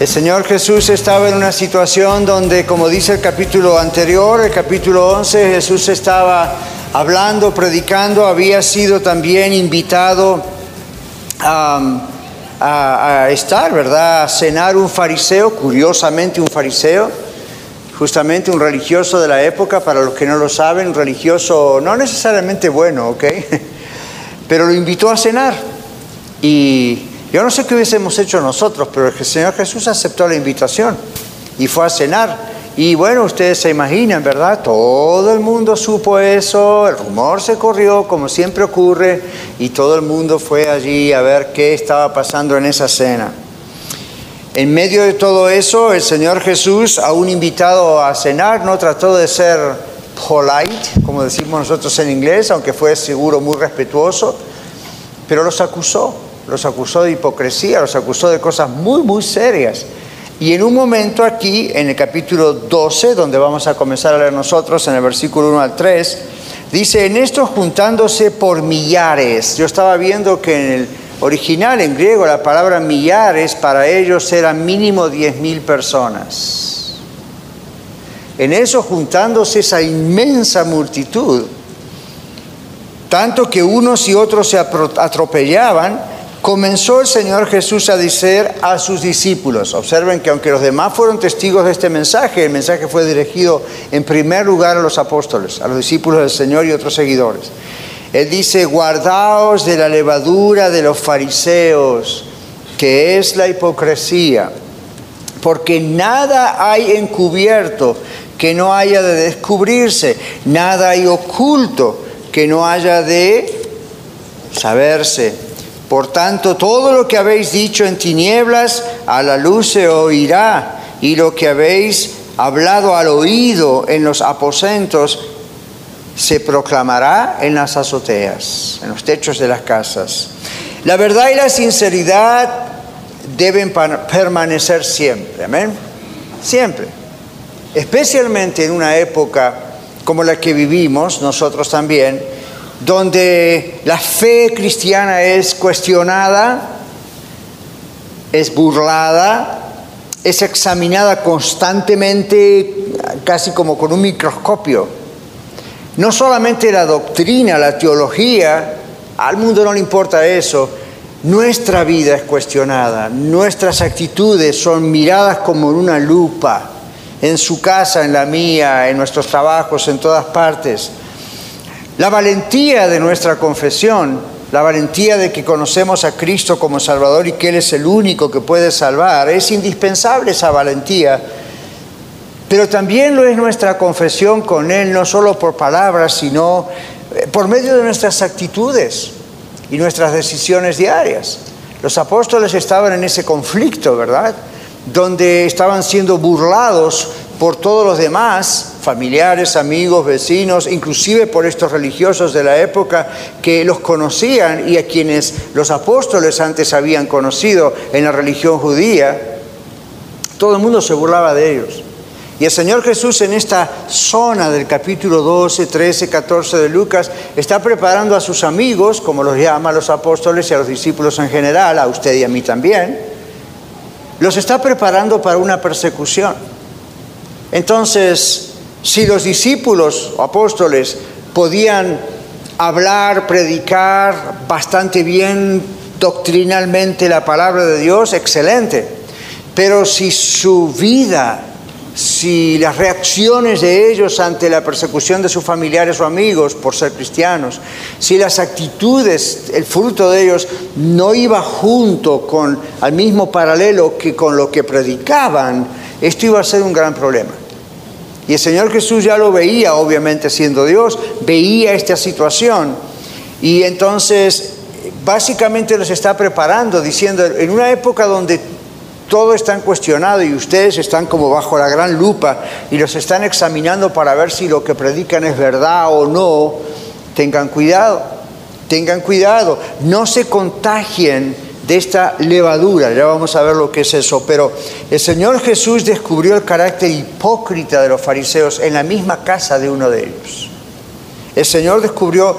el Señor Jesús estaba en una situación donde, como dice el capítulo anterior, el capítulo 11, Jesús estaba hablando, predicando, había sido también invitado a, estar, ¿verdad? A cenar un fariseo, curiosamente un fariseo, justamente un religioso de la época, para los que no lo saben, un religioso no necesariamente bueno, ¿ok? Pero lo invitó a cenar y yo no sé qué hubiésemos hecho nosotros, pero el Señor Jesús aceptó la invitación y fue a cenar. Y bueno, ustedes se imaginan, ¿verdad? Todo el mundo supo eso, el rumor se corrió, como siempre ocurre, y todo el mundo fue allí a ver qué estaba pasando en esa cena. En medio de todo eso, el Señor Jesús, a un invitado a cenar, no trató de ser polite, como decimos nosotros en inglés, aunque fue seguro muy respetuoso, pero los acusó los acusó de hipocresía, los acusó de cosas muy, muy serias. Y en un momento aquí, en el capítulo 12, donde vamos a comenzar a leer nosotros, en el versículo 1 al 3, dice, en esto juntándose por millares. Yo estaba viendo que en el original, en griego, la palabra millares para ellos era mínimo 10.000 personas. En eso juntándose esa inmensa multitud, tanto que unos y otros se atropellaban, comenzó el Señor Jesús a decir a sus discípulos, observen que aunque los demás fueron testigos de este mensaje, el mensaje fue dirigido en primer lugar a los apóstoles, a los discípulos del Señor y otros seguidores. Él dice, guardaos de la levadura de los fariseos, que es la hipocresía, porque nada hay encubierto que no haya de descubrirse, nada hay oculto que no haya de saberse. Por tanto, todo lo que habéis dicho en tinieblas, a la luz se oirá, y lo que habéis hablado al oído en los aposentos, se proclamará en las azoteas, en los techos de las casas. La verdad y la sinceridad deben permanecer siempre, amén. Siempre. Especialmente en una época como la que vivimos, nosotros también, donde la fe cristiana es cuestionada, es burlada, es examinada constantemente, casi como con un microscopio. No solamente la doctrina, la teología, al mundo no le importa eso, nuestra vida es cuestionada, nuestras actitudes son miradas como en una lupa, en su casa, en la mía, en nuestros trabajos, en todas partes. La valentía de nuestra confesión, la valentía de que conocemos a Cristo como Salvador y que Él es el único que puede salvar, es indispensable esa valentía, pero también lo es nuestra confesión con Él, no solo por palabras, sino eh, por medio de nuestras actitudes y nuestras decisiones diarias. Los apóstoles estaban en ese conflicto, ¿verdad? Donde estaban siendo burlados por todos los demás, familiares, amigos, vecinos, inclusive por estos religiosos de la época que los conocían y a quienes los apóstoles antes habían conocido en la religión judía. Todo el mundo se burlaba de ellos. Y el Señor Jesús en esta zona del capítulo 12, 13, 14 de Lucas está preparando a sus amigos, como los llama a los apóstoles y a los discípulos en general, a usted y a mí también, los está preparando para una persecución. Entonces, si los discípulos o apóstoles podían hablar, predicar bastante bien doctrinalmente la palabra de Dios, excelente. Pero si su vida, si las reacciones de ellos ante la persecución de sus familiares o amigos por ser cristianos, si las actitudes, el fruto de ellos no iba junto con al mismo paralelo que con lo que predicaban, esto iba a ser un gran problema. Y el Señor Jesús ya lo veía, obviamente siendo Dios, veía esta situación. Y entonces, básicamente los está preparando, diciendo, en una época donde todo están cuestionado y ustedes están como bajo la gran lupa y los están examinando para ver si lo que predican es verdad o no, tengan cuidado, tengan cuidado, no se contagien de esta levadura, ya vamos a ver lo que es eso, pero el Señor Jesús descubrió el carácter hipócrita de los fariseos en la misma casa de uno de ellos. El Señor descubrió,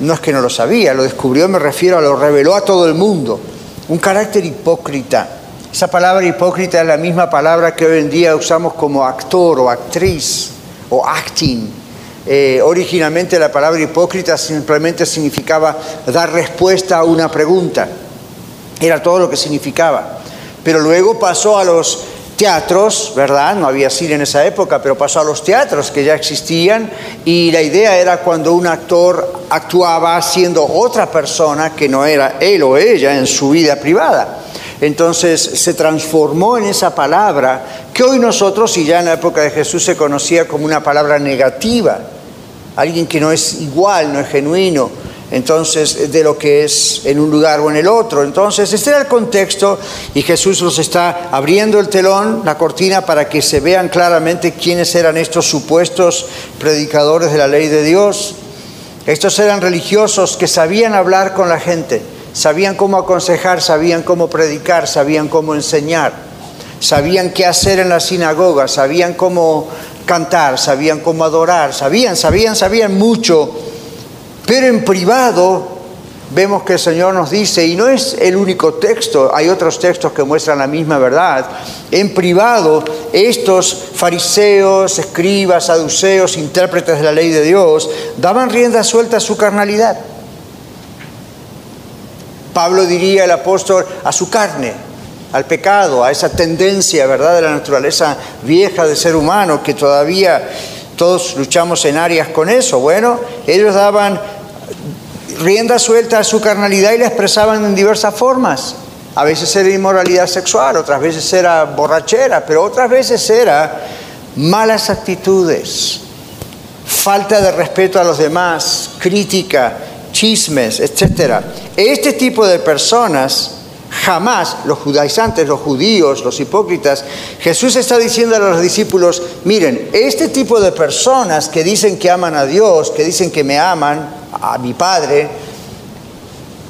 no es que no lo sabía, lo descubrió, me refiero a lo reveló a todo el mundo, un carácter hipócrita. Esa palabra hipócrita es la misma palabra que hoy en día usamos como actor o actriz o acting. Eh, originalmente la palabra hipócrita simplemente significaba dar respuesta a una pregunta. Era todo lo que significaba. Pero luego pasó a los teatros, ¿verdad? No había cine en esa época, pero pasó a los teatros que ya existían y la idea era cuando un actor actuaba siendo otra persona que no era él o ella en su vida privada. Entonces se transformó en esa palabra que hoy nosotros, y ya en la época de Jesús se conocía como una palabra negativa, alguien que no es igual, no es genuino, entonces de lo que es en un lugar o en el otro. Entonces, este era el contexto y Jesús nos está abriendo el telón, la cortina, para que se vean claramente quiénes eran estos supuestos predicadores de la ley de Dios. Estos eran religiosos que sabían hablar con la gente, sabían cómo aconsejar, sabían cómo predicar, sabían cómo enseñar, sabían qué hacer en la sinagoga, sabían cómo cantar, sabían cómo adorar, sabían, sabían, sabían mucho pero en privado vemos que el Señor nos dice, y no es el único texto, hay otros textos que muestran la misma verdad, en privado estos fariseos, escribas, saduceos, intérpretes de la ley de Dios, daban rienda suelta a su carnalidad. Pablo diría el apóstol a su carne, al pecado, a esa tendencia, ¿verdad?, de la naturaleza vieja del ser humano que todavía todos luchamos en áreas con eso. Bueno, ellos daban rienda suelta a su carnalidad y la expresaban en diversas formas. A veces era inmoralidad sexual, otras veces era borrachera, pero otras veces era malas actitudes, falta de respeto a los demás, crítica, chismes, etc. Este tipo de personas Jamás los judaizantes, los judíos, los hipócritas, Jesús está diciendo a los discípulos, miren, este tipo de personas que dicen que aman a Dios, que dicen que me aman, a mi Padre,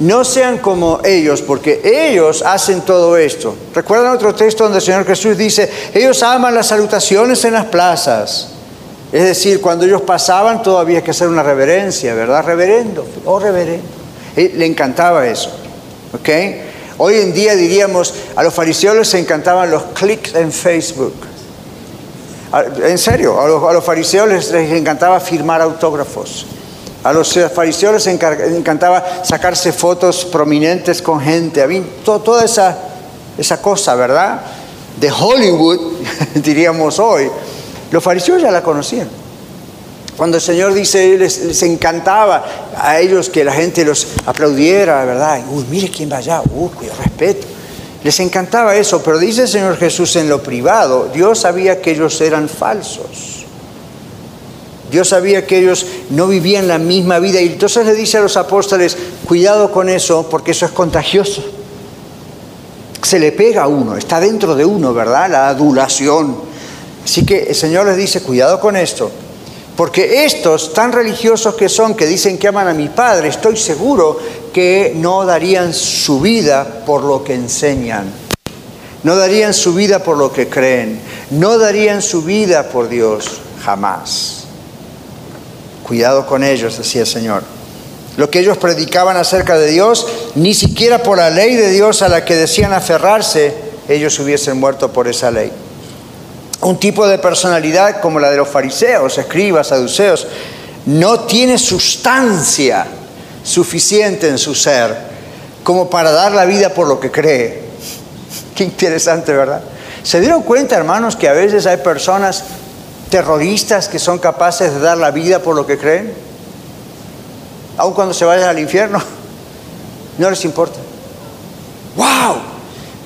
no sean como ellos, porque ellos hacen todo esto. ¿Recuerdan otro texto donde el Señor Jesús dice, ellos aman las salutaciones en las plazas? Es decir, cuando ellos pasaban todavía había que hacer una reverencia, ¿verdad? Reverendo, oh reverendo. Le encantaba eso, ¿ok? Hoy en día diríamos, a los fariseos les encantaban los clics en Facebook. En serio, a los, fariseos les, encantaba firmar autógrafos. A los fariseos les encantaba sacarse fotos prominentes con gente. Había toda esa, esa cosa, ¿verdad? De Hollywood, diríamos hoy. Los fariseos ya la conocían. Cuando el Señor dice, les, encantaba a ellos que la gente los aplaudiera, ¿verdad? Uy, mire quién va allá, uy, cuyo respeto. Les encantaba eso, pero dice el Señor Jesús en lo privado, Dios sabía que ellos eran falsos. Dios sabía que ellos no vivían la misma vida y entonces le dice a los apóstoles, cuidado con eso porque eso es contagioso. Se le pega a uno, está dentro de uno, ¿verdad? La adulación. Así que el Señor les dice, cuidado con esto, porque estos, tan religiosos que son, que dicen que aman a mi Padre, estoy seguro que no darían su vida por lo que enseñan. No darían su vida por lo que creen. No darían su vida por Dios jamás. Cuidado con ellos, decía el Señor. Lo que ellos predicaban acerca de Dios, ni siquiera por la ley de Dios a la que decían aferrarse, ellos hubiesen muerto por esa ley un tipo de personalidad como la de los fariseos, escribas, saduceos, no tiene sustancia suficiente en su ser como para dar la vida por lo que cree. Qué interesante, ¿verdad? ¿Se dieron cuenta, hermanos, que a veces hay personas terroristas que son capaces de dar la vida por lo que creen? Aun cuando se vayan al infierno, no les importa. ¡Wow!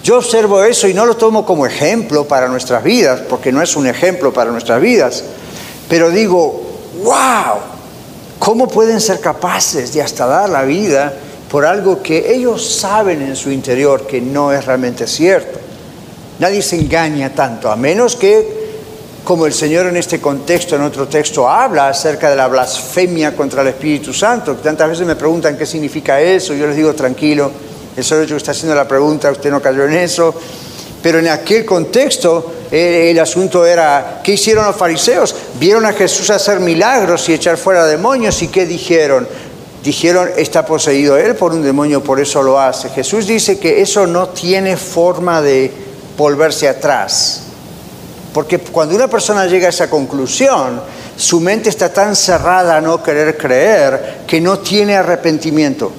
Yo observo eso y no lo tomo como ejemplo para nuestras vidas, porque no es un ejemplo para nuestras vidas, pero digo, wow, ¿cómo pueden ser capaces de hasta dar la vida por algo que ellos saben en su interior que no es realmente cierto? Nadie se engaña tanto, a menos que, como el Señor en este contexto, en otro texto, habla acerca de la blasfemia contra el Espíritu Santo. Tantas veces me preguntan qué significa eso, yo les digo tranquilo, el solo hecho que está haciendo la pregunta, usted no cayó en eso. Pero en aquel contexto eh, el asunto era, ¿qué hicieron los fariseos? Vieron a Jesús hacer milagros y echar fuera demonios y ¿qué dijeron? Dijeron, está poseído él por un demonio, por eso lo hace. Jesús dice que eso no tiene forma de volverse atrás. Porque cuando una persona llega a esa conclusión, su mente está tan cerrada a no querer creer que no tiene arrepentimiento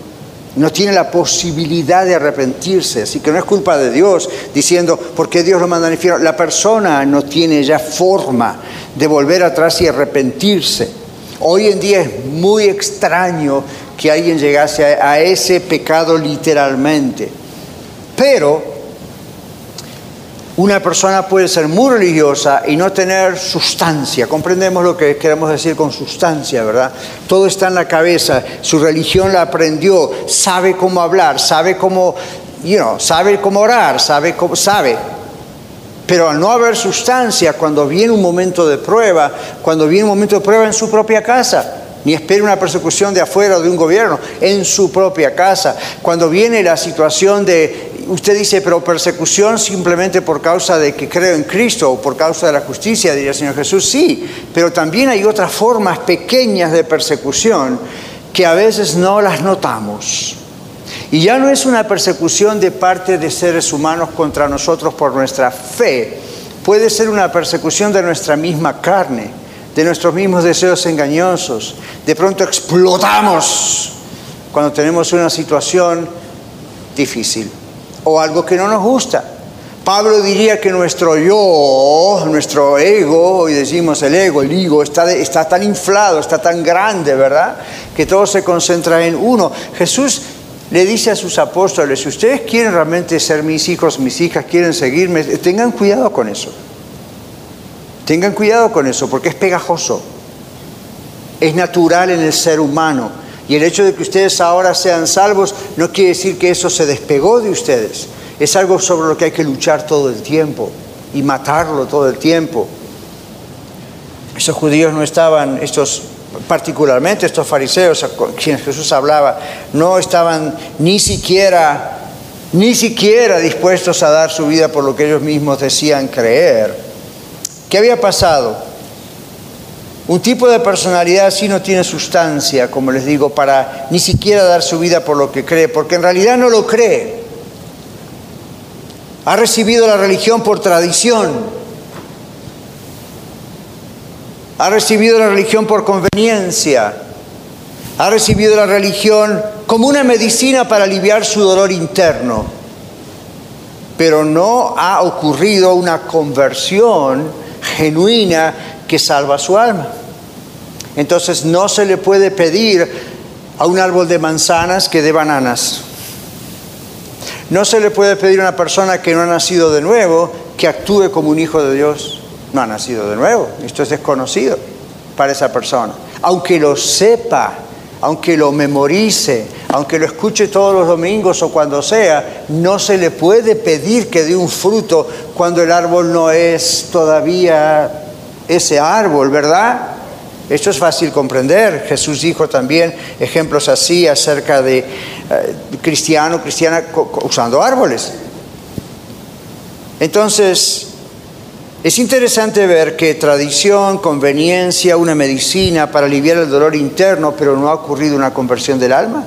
no tiene la posibilidad de arrepentirse, así que no es culpa de Dios diciendo, ¿por qué Dios lo manda al infierno? La persona no tiene ya forma de volver atrás y arrepentirse. Hoy en día es muy extraño que alguien llegase a, ese pecado literalmente, pero una persona puede ser muy religiosa y no tener sustancia. Comprendemos lo que queremos decir con sustancia, ¿verdad? Todo está en la cabeza. Su religión la aprendió, sabe cómo hablar, sabe cómo, you know, sabe cómo orar, sabe cómo, sabe. Pero al no haber sustancia, cuando viene un momento de prueba, cuando viene un momento de prueba en su propia casa, ni espere una persecución de afuera o de un gobierno, en su propia casa. Cuando viene la situación de usted dice, pero persecución simplemente por causa de que creo en Cristo o por causa de la justicia, diría el Señor Jesús, sí, pero también hay otras formas pequeñas de persecución que a veces no las notamos. Y ya no es una persecución de parte de seres humanos contra nosotros por nuestra fe, puede ser una persecución de nuestra misma carne, de nuestros mismos deseos engañosos. De pronto explotamos cuando tenemos una situación difícil o algo que no nos gusta. Pablo diría que nuestro yo, nuestro ego, hoy decimos el ego, el ego, está, está tan inflado, está tan grande, ¿verdad? Que todo se concentra en uno. Jesús le dice a sus apóstoles, si ustedes quieren realmente ser mis hijos, mis hijas, quieren seguirme, tengan cuidado con eso. Tengan cuidado con eso, porque es pegajoso. Es natural en el ser humano y el hecho de que ustedes ahora sean salvos no quiere decir que eso se despegó de ustedes. Es algo sobre lo que hay que luchar todo el tiempo y matarlo todo el tiempo. Esos judíos no estaban, estos particularmente estos fariseos a quienes Jesús hablaba, no estaban ni siquiera, ni siquiera dispuestos a dar su vida por lo que ellos mismos decían creer. ¿Qué había pasado? Un tipo de personalidad así no tiene sustancia, como les digo, para ni siquiera dar su vida por lo que cree, porque en realidad no lo cree. Ha recibido la religión por tradición. Ha recibido la religión por conveniencia. Ha recibido la religión como una medicina para aliviar su dolor interno. Pero no ha ocurrido una conversión genuina que salva su alma. Entonces no se le puede pedir a un árbol de manzanas que dé bananas. No se le puede pedir a una persona que no ha nacido de nuevo que actúe como un hijo de Dios. No ha nacido de nuevo. Esto es desconocido para esa persona. Aunque lo sepa, aunque lo memorice, aunque lo escuche todos los domingos o cuando sea, no se le puede pedir que dé un fruto cuando el árbol no es todavía ese árbol, ¿verdad? Esto es fácil comprender. Jesús dijo también ejemplos así acerca de eh, cristiano, cristiana usando árboles. Entonces, es interesante ver que tradición, conveniencia, una medicina para aliviar el dolor interno, pero no ha ocurrido una conversión del alma.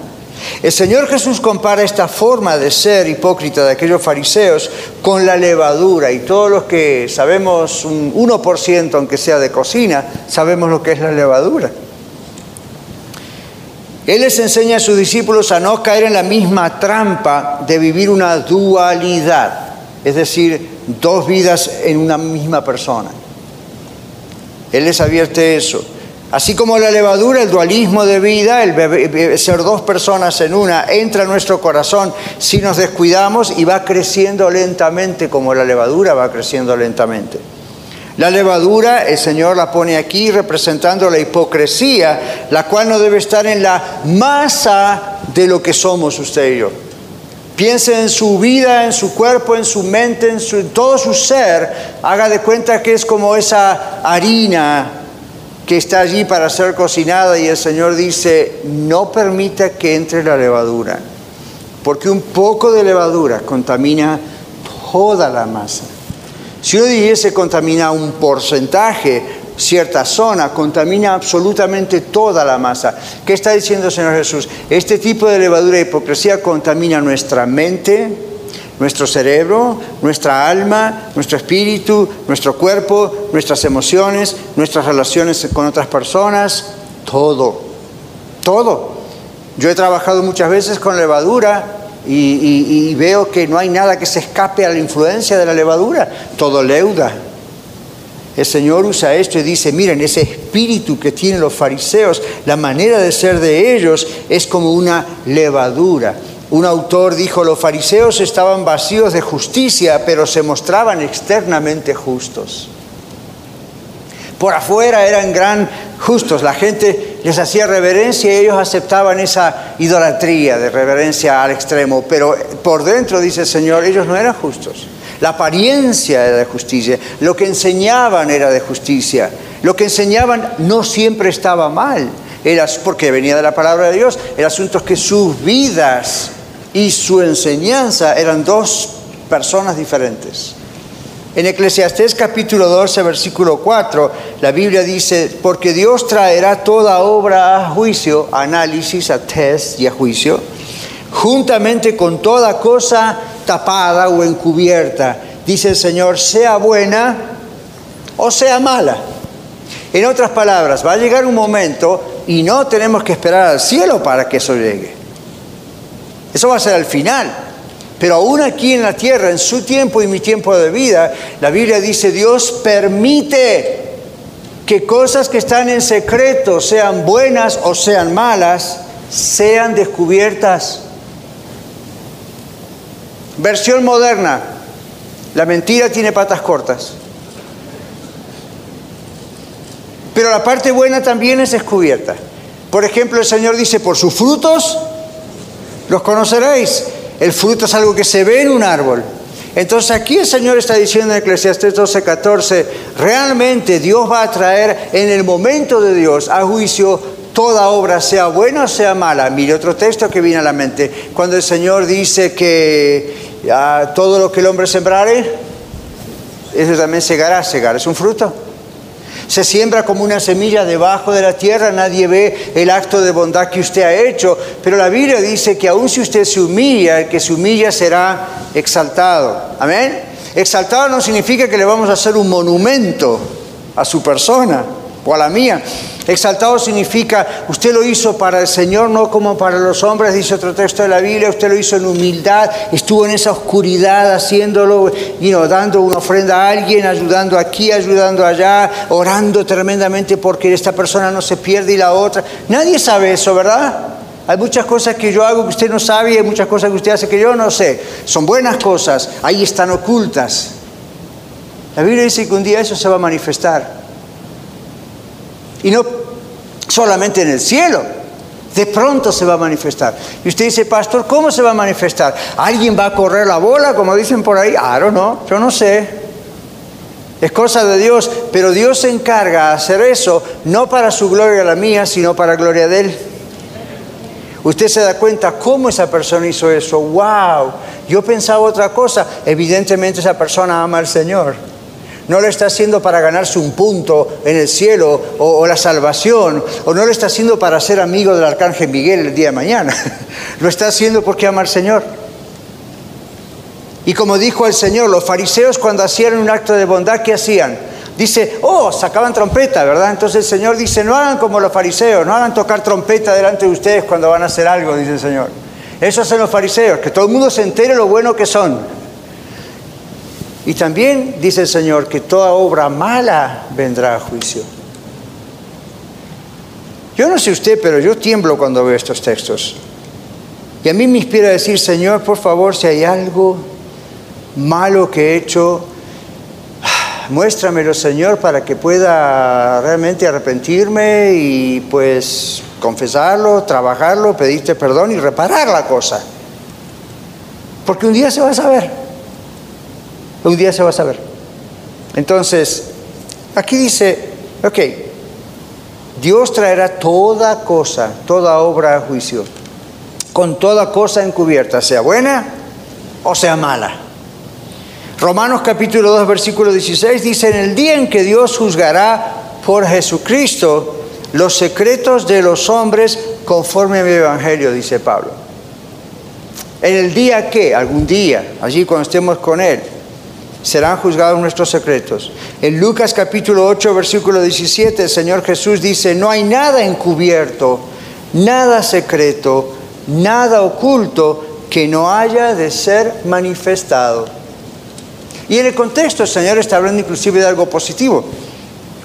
El Señor Jesús compara esta forma de ser hipócrita de aquellos fariseos con la levadura y todos los que sabemos un 1%, aunque sea de cocina, sabemos lo que es la levadura. Él les enseña a sus discípulos a no caer en la misma trampa de vivir una dualidad, es decir, dos vidas en una misma persona. Él les advierte eso. Así como la levadura, el dualismo de vida, el ser dos personas en una, entra en nuestro corazón si nos descuidamos y va creciendo lentamente como la levadura va creciendo lentamente. La levadura, el Señor la pone aquí representando la hipocresía, la cual no debe estar en la masa de lo que somos usted y yo. Piense en su vida, en su cuerpo, en su mente, en, su, todo su ser. Haga de cuenta que es como esa harina que está allí para ser cocinada y el Señor dice, no permita que entre la levadura, porque un poco de levadura contamina toda la masa. Si uno dijese contamina un porcentaje, cierta zona, contamina absolutamente toda la masa. ¿Qué está diciendo el Señor Jesús? Este tipo de levadura de hipocresía contamina nuestra mente, nuestro cerebro, nuestra alma, nuestro espíritu, nuestro cuerpo, nuestras emociones, nuestras relaciones con otras personas, todo, todo. Yo he trabajado muchas veces con levadura y, y, veo que no hay nada que se escape a la influencia de la levadura, todo leuda, el Señor usa esto y dice, miren, ese espíritu que tienen los fariseos, la manera de ser de ellos es como una levadura. Un autor dijo, los fariseos estaban vacíos de justicia, pero se mostraban externamente justos. Por afuera eran gran justos, la gente les hacía reverencia y ellos aceptaban esa idolatría de reverencia al extremo, pero por dentro, dice el Señor, ellos no eran justos. La apariencia era de justicia, lo que enseñaban era de justicia, lo que enseñaban no siempre estaba mal, era porque venía de la palabra de Dios, el asunto es que sus vidas y su enseñanza eran dos personas diferentes. En Eclesiastés capítulo 12, versículo 4, la Biblia dice, porque Dios traerá toda obra a juicio, análisis, a test y a juicio, juntamente con toda cosa tapada o encubierta. Dice el Señor, sea buena o sea mala. En otras palabras, va a llegar un momento y no tenemos que esperar al cielo para que eso llegue. Eso va a ser al final. Pero aún aquí en la tierra, en su tiempo y mi tiempo de vida, la Biblia dice, Dios permite que cosas que están en secreto, sean buenas o sean malas, sean descubiertas. Versión moderna, la mentira tiene patas cortas. Pero la parte buena también es descubierta. Por ejemplo, el Señor dice, por sus frutos los conoceréis. El fruto es algo que se ve en un árbol. Entonces aquí el Señor está diciendo en Eclesiastés 12, 14, realmente Dios va a traer en el momento de Dios a juicio toda obra, sea buena o sea mala. Mire otro texto que viene a la mente. Cuando el Señor dice que todo lo que el hombre sembrare, eso también segará, segar es un fruto. Se siembra como una semilla debajo de la tierra, nadie ve el acto de bondad que usted ha hecho, pero la Biblia dice que aun si usted se humilla, el que se humilla será exaltado. Amén. Exaltado no significa que le vamos a hacer un monumento a su persona o a la mía. Exaltado significa, usted lo hizo para el Señor, no como para los hombres, dice otro texto de la Biblia, usted lo hizo en humildad, estuvo en esa oscuridad haciéndolo, y dando una ofrenda a alguien, ayudando aquí, ayudando allá, orando tremendamente porque esta persona no se pierde y la otra. Nadie sabe eso, ¿verdad? Hay muchas cosas que yo hago que usted no sabe y hay muchas cosas que usted hace que yo no sé. Son buenas cosas, ahí están ocultas. La Biblia dice que un día eso se va a manifestar. Y no solamente en el cielo. De pronto se va a manifestar. Y usted dice, pastor, ¿cómo se va a manifestar? ¿Alguien va a correr la bola, como dicen por ahí? I no, yo no sé. Es cosa de Dios, pero Dios se encarga de hacer eso, no para su gloria la mía, sino para gloria de Él. Usted se da cuenta cómo esa persona hizo eso. ¡Wow! Yo pensaba otra cosa. Evidentemente esa persona ama al Señor no lo está haciendo para ganarse un punto en el cielo o, la salvación, o no lo está haciendo para ser amigo del arcángel Miguel el día de mañana. lo está haciendo porque ama al Señor. Y como dijo el Señor, los fariseos cuando hacían un acto de bondad, ¿qué hacían? Dice, oh, sacaban trompeta, ¿verdad? Entonces el Señor dice, no hagan como los fariseos, no hagan tocar trompeta delante de ustedes cuando van a hacer algo, dice el Señor. Eso hacen los fariseos, que todo el mundo se entere lo bueno que son. Y también dice el Señor que toda obra mala vendrá a juicio. Yo no sé usted, pero yo tiemblo cuando veo estos textos. Y a mí me inspira a decir, Señor, por favor, si hay algo malo que he hecho, muéstramelo, Señor, para que pueda realmente arrepentirme y pues confesarlo, trabajarlo, pedirte perdón y reparar la cosa. Porque un día se va a saber. Un día se va a saber. Entonces, aquí dice, ok, Dios traerá toda cosa, toda obra a juicio, con toda cosa encubierta, sea buena o sea mala. Romanos capítulo 2, versículo 16 dice, en el día en que Dios juzgará por Jesucristo los secretos de los hombres conforme a mi evangelio, dice Pablo. En el día que, algún día, allí cuando estemos con Él, serán juzgados nuestros secretos. En Lucas capítulo 8, versículo 17, el Señor Jesús dice, no hay nada encubierto, nada secreto, nada oculto que no haya de ser manifestado. Y en el contexto el Señor está hablando inclusive de algo positivo,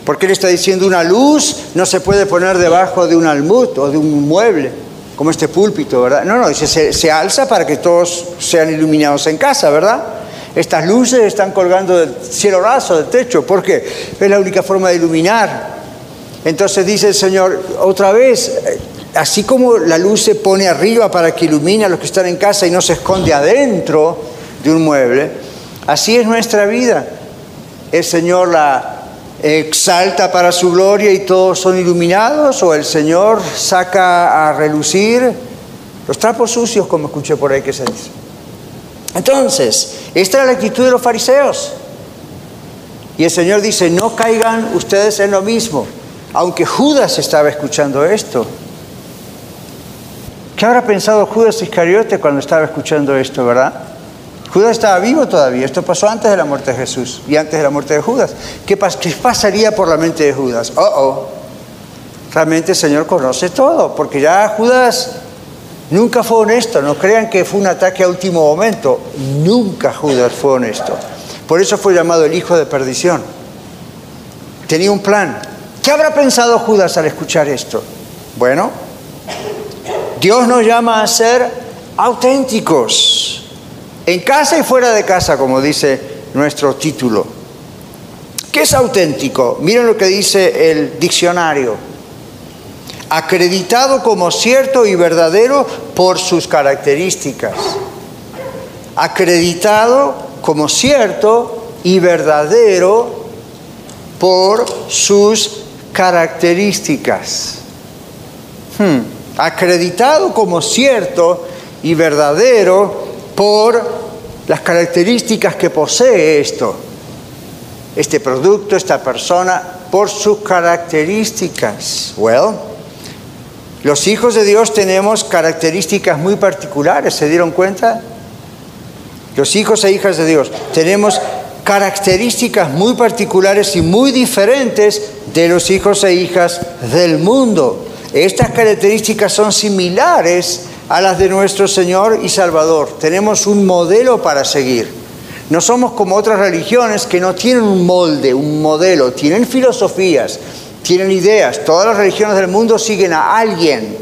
porque Él está diciendo una luz no se puede poner debajo de un almud o de un mueble, como este púlpito, ¿verdad? No, no, dice, se, se alza para que todos sean iluminados en casa, ¿verdad? Estas luces están colgando del cielo raso, del techo, porque es la única forma de iluminar. Entonces dice el Señor, otra vez, así como la luz se pone arriba para que ilumine a los que están en casa y no se esconde adentro de un mueble, así es nuestra vida. El Señor la exalta para su gloria y todos son iluminados, o el Señor saca a relucir los trapos sucios, como escuché por ahí que se dice. Entonces, esta era la actitud de los fariseos. Y el Señor dice, no caigan ustedes en lo mismo, aunque Judas estaba escuchando esto. ¿Qué habrá pensado Judas Iscariote cuando estaba escuchando esto, verdad? Judas estaba vivo todavía, esto pasó antes de la muerte de Jesús y antes de la muerte de Judas. ¿Qué, pasaría por la mente de Judas? Oh, oh, realmente el Señor conoce todo, porque ya Judas nunca fue honesto, no crean que fue un ataque a último momento, nunca Judas fue honesto. Por eso fue llamado el hijo de perdición. Tenía un plan. ¿Qué habrá pensado Judas al escuchar esto? Bueno, Dios nos llama a ser auténticos, en casa y fuera de casa, como dice nuestro título. ¿Qué es auténtico? Miren lo que dice el diccionario. Acreditado como cierto y verdadero por sus características. Acreditado como cierto y verdadero por sus características. Hmm acreditado como cierto y verdadero por las características que posee esto, este producto, esta persona, por sus características. Well, los hijos de Dios tenemos características muy particulares, ¿se dieron cuenta? Los hijos e hijas de Dios tenemos características muy particulares y muy diferentes de los hijos e hijas del mundo. Estas características son similares a las de nuestro Señor y Salvador. Tenemos un modelo para seguir. No somos como otras religiones que no tienen un molde, un modelo, tienen filosofías, tienen ideas. Todas las religiones del mundo siguen a alguien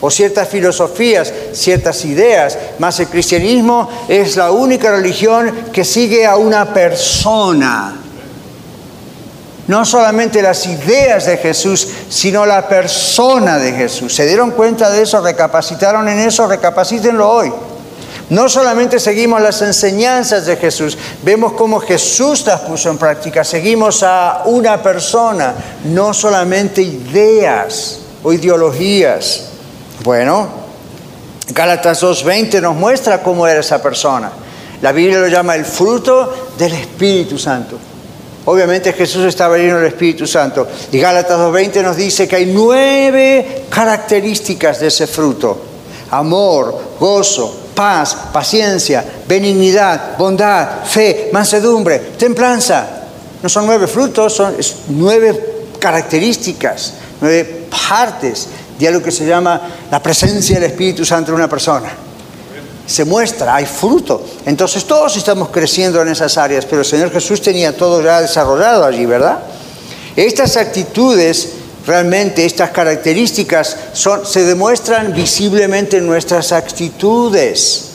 o ciertas filosofías, ciertas ideas, más el cristianismo es la única religión que sigue a una persona no solamente las ideas de Jesús, sino la persona de Jesús. ¿Se dieron cuenta de eso? ¿Recapacitaron en eso? Recapacítenlo hoy. No solamente seguimos las enseñanzas de Jesús, vemos cómo Jesús las puso en práctica, seguimos a una persona, no solamente ideas o ideologías. Bueno, Gálatas 2.20 nos muestra cómo era esa persona. La Biblia lo llama el fruto del Espíritu Santo. Obviamente Jesús estaba lleno del Espíritu Santo. Y Gálatas 2.20 nos dice que hay nueve características de ese fruto. Amor, gozo, paz, paciencia, benignidad, bondad, fe, mansedumbre, templanza. No son nueve frutos, son nueve características, nueve partes de algo que se llama la presencia del Espíritu Santo en una persona se muestra, hay fruto. Entonces todos estamos creciendo en esas áreas, pero el Señor Jesús tenía todo ya desarrollado allí, ¿verdad? Estas actitudes, realmente, estas características se demuestran visiblemente en nuestras actitudes.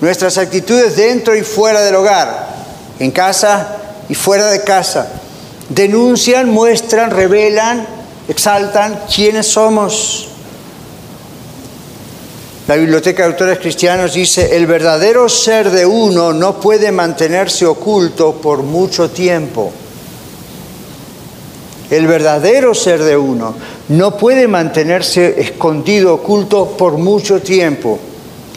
Nuestras actitudes dentro y fuera del hogar, en casa y fuera de casa. Denuncian, muestran, revelan, exaltan quiénes somos. La Biblioteca de Autores Cristianos dice, el verdadero ser de uno no puede mantenerse oculto por mucho tiempo. El verdadero ser de uno no puede mantenerse escondido, oculto por mucho tiempo.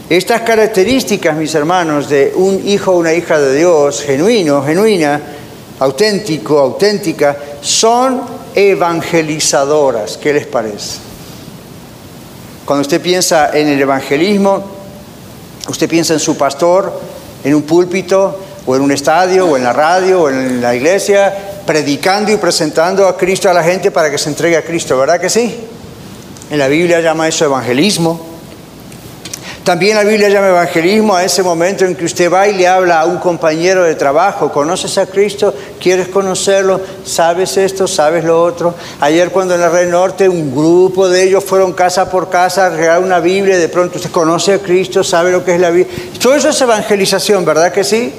Estas características, mis hermanos, de un hijo o una hija de Dios, genuino, genuina, auténtico, auténtica, son evangelizadoras. ¿Qué les parece? Cuando usted piensa en el evangelismo, usted piensa en su pastor, en un púlpito, o en un estadio, o en la radio, o en la iglesia, predicando y presentando a Cristo a la gente para que se entregue a Cristo, ¿verdad que sí? En la Biblia llama eso evangelismo. También la Biblia llama evangelismo a ese momento en que usted va y le habla a un compañero de trabajo, ¿conoces a Cristo? ¿Quieres conocerlo? ¿Sabes esto? ¿Sabes lo otro? Ayer cuando en la Red Norte un grupo de ellos fueron casa por casa a regalar una Biblia, de pronto usted conoce a Cristo, sabe lo que es la Biblia. Todo eso es evangelización, ¿verdad que sí?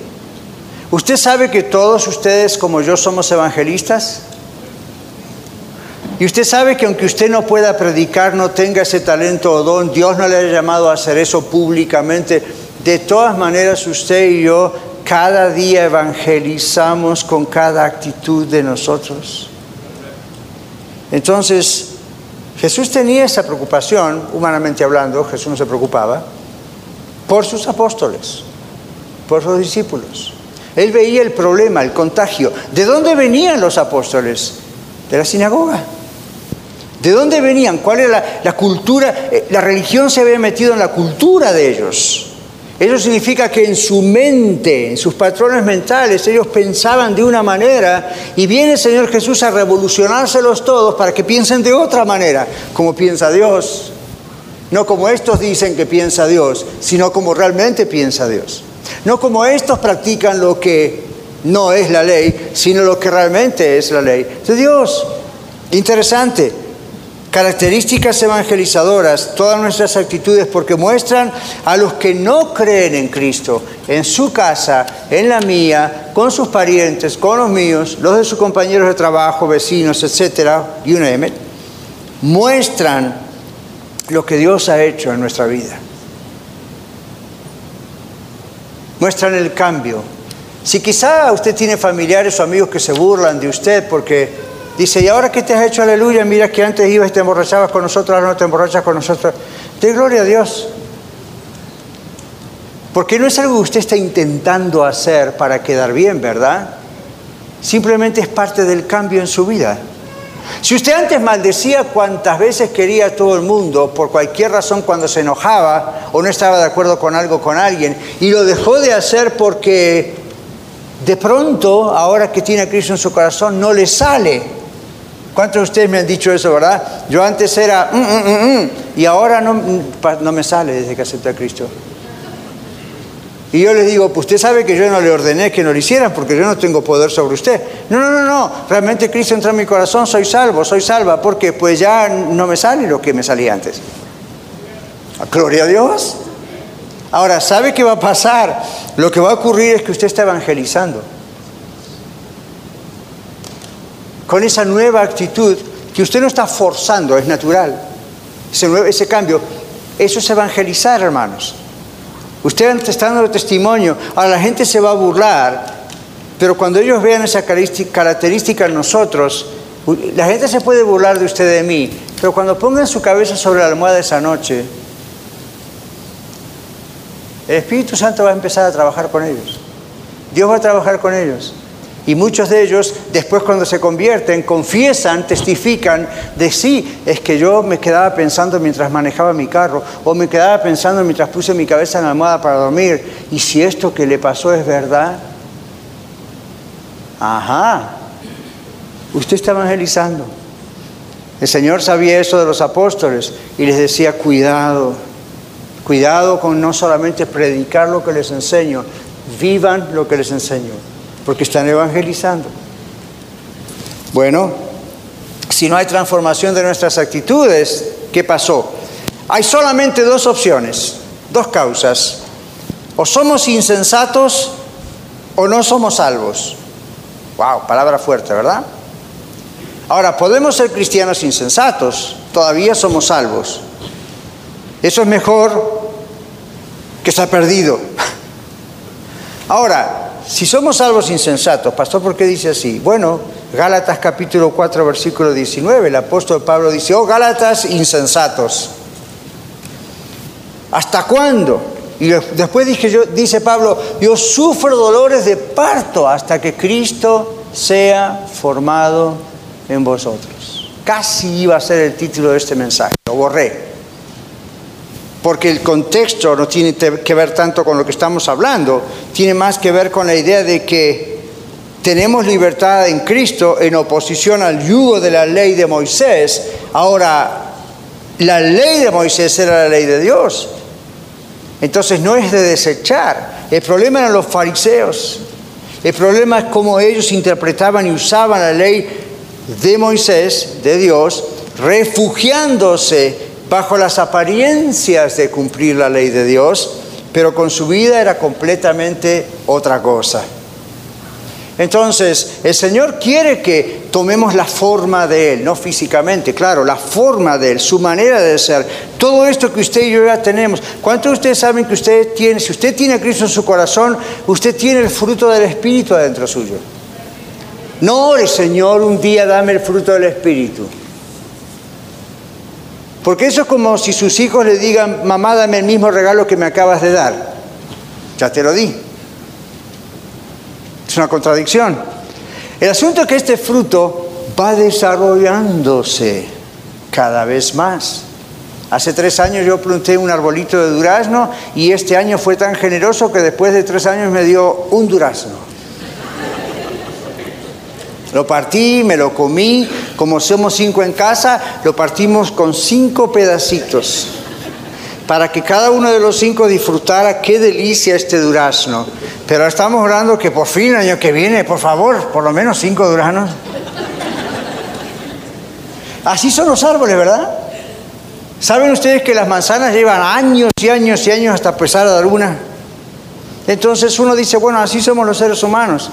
¿Usted sabe que todos ustedes como yo somos evangelistas? Y usted sabe que aunque usted no pueda predicar, no tenga ese talento o don, Dios no le haya llamado a hacer eso públicamente, de todas maneras usted y yo cada día evangelizamos con cada actitud de nosotros. Entonces, Jesús tenía esa preocupación, humanamente hablando, Jesús no se preocupaba, por sus apóstoles, por sus discípulos. Él veía el problema, el contagio. ¿De dónde venían los apóstoles? De la sinagoga. ¿De dónde venían? ¿Cuál era la, cultura? Eh, la religión se había metido en la cultura de ellos. Eso significa que en su mente, en sus patrones mentales, ellos pensaban de una manera y viene el Señor Jesús a revolucionárselos todos para que piensen de otra manera, como piensa Dios. No como estos dicen que piensa Dios, sino como realmente piensa Dios. No como estos practican lo que no es la ley, sino lo que realmente es la ley de Dios. Interesante características evangelizadoras, todas nuestras actitudes, porque muestran a los que no creen en Cristo, en su casa, en la mía, con sus parientes, con los míos, los de sus compañeros de trabajo, vecinos, etcétera, you name muestran lo que Dios ha hecho en nuestra vida. Muestran el cambio. Si quizá usted tiene familiares o amigos que se burlan de usted porque Dice, ¿y ahora qué te has hecho aleluya? Mira que antes ibas y te emborrachabas con nosotros, ahora no te emborrachas con nosotros. De gloria a Dios. Porque no es algo que usted está intentando hacer para quedar bien, ¿verdad? Simplemente es parte del cambio en su vida. Si usted antes maldecía cuantas veces quería a todo el mundo, por cualquier razón cuando se enojaba o no estaba de acuerdo con algo con alguien, y lo dejó de hacer porque de pronto, ahora que tiene a Cristo en su corazón, no le sale ¿Cuántos de ustedes me han dicho eso, verdad? Yo antes era, mm, mm, mm, y ahora no, no me sale desde que acepté a Cristo. Y yo les digo, pues usted sabe que yo no le ordené que no lo hicieran porque yo no tengo poder sobre usted. No, no, no, no. Realmente Cristo entró en mi corazón, soy salvo, soy salva, porque pues ya no me sale lo que me salía antes. Gloria a Dios. Ahora, ¿sabe qué va a pasar? Lo que va a ocurrir es que usted está evangelizando. con esa nueva actitud que usted no está forzando, es natural. Ese, ese cambio, eso es evangelizar, hermanos. Usted está dando testimonio, ahora la gente se va a burlar, pero cuando ellos vean esa característica en nosotros, la gente se puede burlar de usted de mí, pero cuando pongan su cabeza sobre la almohada esa noche, el Espíritu Santo va a empezar a trabajar con ellos. Dios va a trabajar con ellos. Y muchos de ellos, después cuando se convierten, confiesan, testifican de sí, es que yo me quedaba pensando mientras manejaba mi carro, o me quedaba pensando mientras puse mi cabeza en la almohada para dormir, y si esto que le pasó es verdad, ajá, usted está evangelizando. El Señor sabía eso de los apóstoles y les decía, cuidado, cuidado con no solamente predicar lo que les enseño, vivan lo que les enseño porque están evangelizando. Bueno, si no hay transformación de nuestras actitudes, ¿qué pasó? Hay solamente dos opciones, dos causas. O somos insensatos o no somos salvos. Wow, palabra fuerte, ¿verdad? Ahora, podemos ser cristianos insensatos, todavía somos salvos. Eso es mejor que está perdido. Ahora, si somos salvos insensatos, pastor, ¿por qué dice así? Bueno, Gálatas capítulo 4, versículo 19, el apóstol Pablo dice, oh Gálatas insensatos, ¿hasta cuándo? Y después yo, dice Pablo, yo sufro dolores de parto hasta que Cristo sea formado en vosotros. Casi iba a ser el título de este mensaje, lo borré porque el contexto no tiene que ver tanto con lo que estamos hablando, tiene más que ver con la idea de que tenemos libertad en Cristo en oposición al yugo de la ley de Moisés. Ahora, la ley de Moisés era la ley de Dios. Entonces no es de desechar. El problema eran los fariseos. El problema es cómo ellos interpretaban y usaban la ley de Moisés, de Dios, refugiándose bajo las apariencias de cumplir la ley de Dios, pero con su vida era completamente otra cosa. Entonces, el Señor quiere que tomemos la forma de Él, no físicamente, claro, la forma de Él, su manera de ser. Todo esto que usted y yo ya tenemos. ¿Cuántos de ustedes saben que usted tiene, si usted tiene a Cristo en su corazón, usted tiene el fruto del Espíritu adentro suyo? No ore, Señor, un día dame el fruto del Espíritu. Porque eso es como si sus hijos le digan, mamá, dame el mismo regalo que me acabas de dar. Ya te lo di. Es una contradicción. El asunto es que este fruto va desarrollándose cada vez más. Hace tres años yo planté un arbolito de durazno y este año fue tan generoso que después de tres años me dio un durazno. Lo partí, me lo comí, como somos cinco en casa, lo partimos con cinco pedacitos, para que cada uno de los cinco disfrutara qué delicia este durazno. Pero estamos orando que por fin año que viene, por favor, por lo menos cinco duraznos. Así son los árboles, ¿verdad? ¿Saben ustedes que las manzanas llevan años y años y años hasta empezar a dar una? Entonces uno dice, bueno, así somos los seres humanos.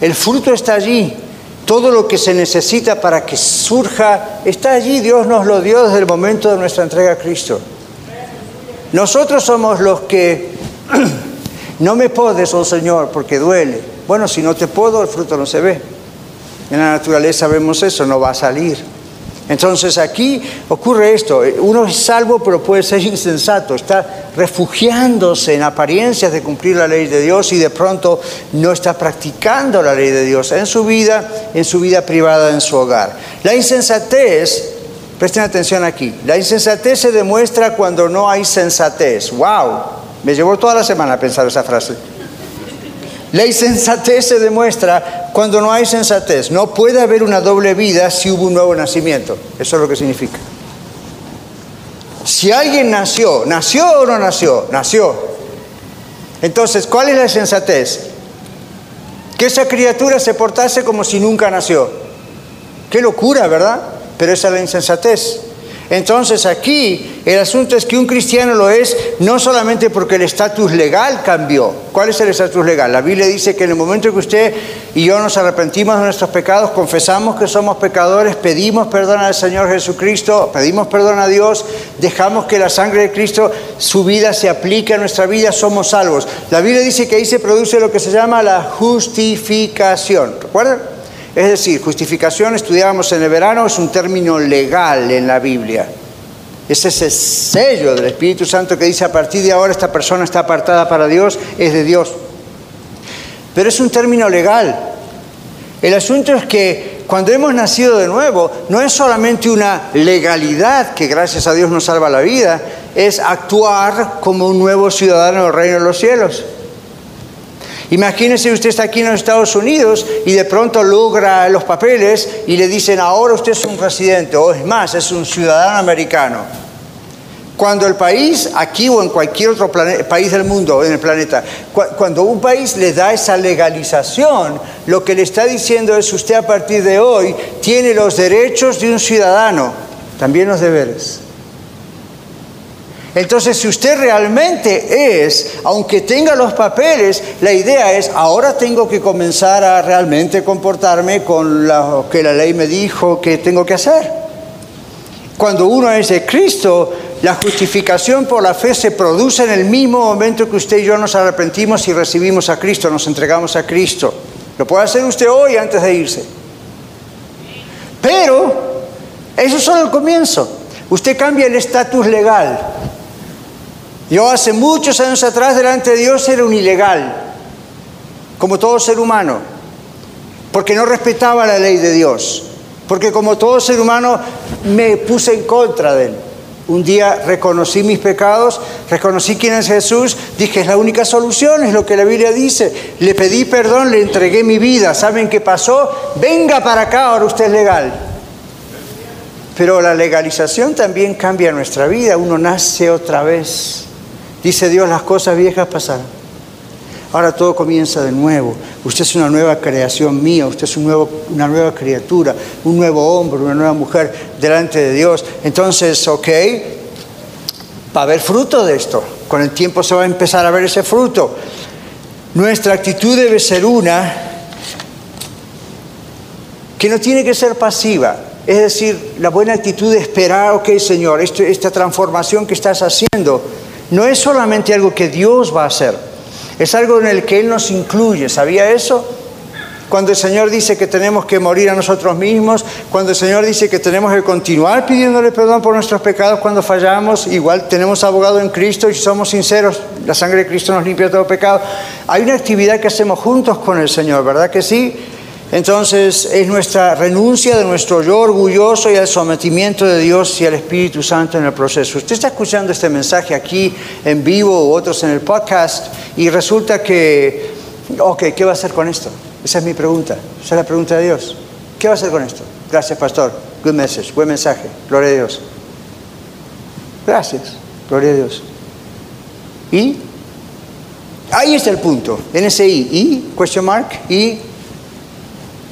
El fruto está allí, todo lo que se necesita para que surja está allí. Dios nos lo dio desde el momento de nuestra entrega a Cristo. Nosotros somos los que no me podes, oh Señor, porque duele. Bueno, si no te puedo, el fruto no se ve. En la naturaleza vemos eso, no va a salir. Entonces aquí ocurre esto, uno es salvo pero puede ser insensato, está refugiándose en apariencias de cumplir la ley de Dios y de pronto no está practicando la ley de Dios en su vida, en su vida privada, en su hogar. La insensatez, presten atención aquí, la insensatez se demuestra cuando no hay sensatez. ¡Wow! Me llevó toda la semana a pensar esa frase. La insensatez se demuestra cuando no hay sensatez. No puede haber una doble vida si hubo un nuevo nacimiento. Eso es lo que significa. Si alguien nació, ¿nació o no nació? Nació. Entonces, ¿cuál es la sensatez? Que esa criatura se portase como si nunca nació. Qué locura, ¿verdad? Pero esa es la insensatez. Entonces aquí el asunto es que un cristiano lo es no solamente porque el estatus legal cambió. ¿Cuál es el estatus legal? La Biblia dice que en el momento que usted y yo nos arrepentimos de nuestros pecados, confesamos que somos pecadores, pedimos perdón al Señor Jesucristo, pedimos perdón a Dios, dejamos que la sangre de Cristo, su vida se aplique a nuestra vida, somos salvos. La Biblia dice que ahí se produce lo que se llama la justificación. ¿Recuerdan? Es decir, justificación, estudiábamos en el verano, es un término legal en la Biblia. Es ese sello del Espíritu Santo que dice a partir de ahora esta persona está apartada para Dios, es de Dios. Pero es un término legal. El asunto es que cuando hemos nacido de nuevo, no es solamente una legalidad que gracias a Dios nos salva la vida, es actuar como un nuevo ciudadano del reino de los cielos. Imagínese usted está aquí en los Estados Unidos y de pronto logra los papeles y le dicen ahora usted es un residente o es más, es un ciudadano americano. Cuando el país, aquí o en cualquier otro país del mundo, en el planeta, cuando un país le da esa legalización, lo que le está diciendo es usted a partir de hoy tiene los derechos de un ciudadano, también los deberes. Entonces, si usted realmente es, aunque tenga los papeles, la idea es, ahora tengo que comenzar a realmente comportarme con lo que la ley me dijo que tengo que hacer. Cuando uno es de Cristo, la justificación por la fe se produce en el mismo momento que usted y yo nos arrepentimos y recibimos a Cristo, nos entregamos a Cristo. Lo puede hacer usted hoy antes de irse. Pero eso es solo el comienzo. Usted cambia el estatus legal. Yo hace muchos años atrás delante de Dios era un ilegal, como todo ser humano, porque no respetaba la ley de Dios, porque como todo ser humano me puse en contra de él. Un día reconocí mis pecados, reconocí quién es Jesús, dije, es la única solución, es lo que la Biblia dice. Le pedí perdón, le entregué mi vida. ¿Saben qué pasó? Venga para acá, ahora usted es legal. Pero la legalización también cambia nuestra vida, uno nace otra vez. Dice Dios, las cosas viejas pasaron. Ahora todo comienza de nuevo. Usted es una nueva creación mía, usted es un nuevo, una nueva criatura, un nuevo hombre, una nueva mujer delante de Dios. Entonces, ok, va a haber fruto de esto. Con el tiempo se va a empezar a ver ese fruto. Nuestra actitud debe ser una que no tiene que ser pasiva. Es decir, la buena actitud de esperar, ok Señor, esta transformación que estás haciendo no es solamente algo que Dios va a hacer es algo en el que Él nos incluye. ¿Sabía eso? Cuando el Señor dice que tenemos que morir a nosotros mismos, cuando el Señor dice que tenemos que continuar pidiéndole perdón por nuestros pecados cuando fallamos, igual tenemos abogado en Cristo y somos sinceros, la sangre de Cristo nos limpia todo pecado. Hay una actividad que hacemos juntos con el Señor, ¿verdad que sí? Entonces es nuestra renuncia de nuestro yo orgulloso y al sometimiento de Dios y al Espíritu Santo en el proceso. Usted está escuchando este mensaje aquí en vivo u otros en el podcast y resulta que, ok, ¿qué va a hacer con esto? Esa es mi pregunta, esa es la pregunta de Dios. ¿Qué va a hacer con esto? Gracias, pastor. Good message, buen mensaje. Gloria a Dios. Gracias, gloria a Dios. ¿Y? Ahí está el punto, en ese I. ¿Y? Question mark. ¿Y?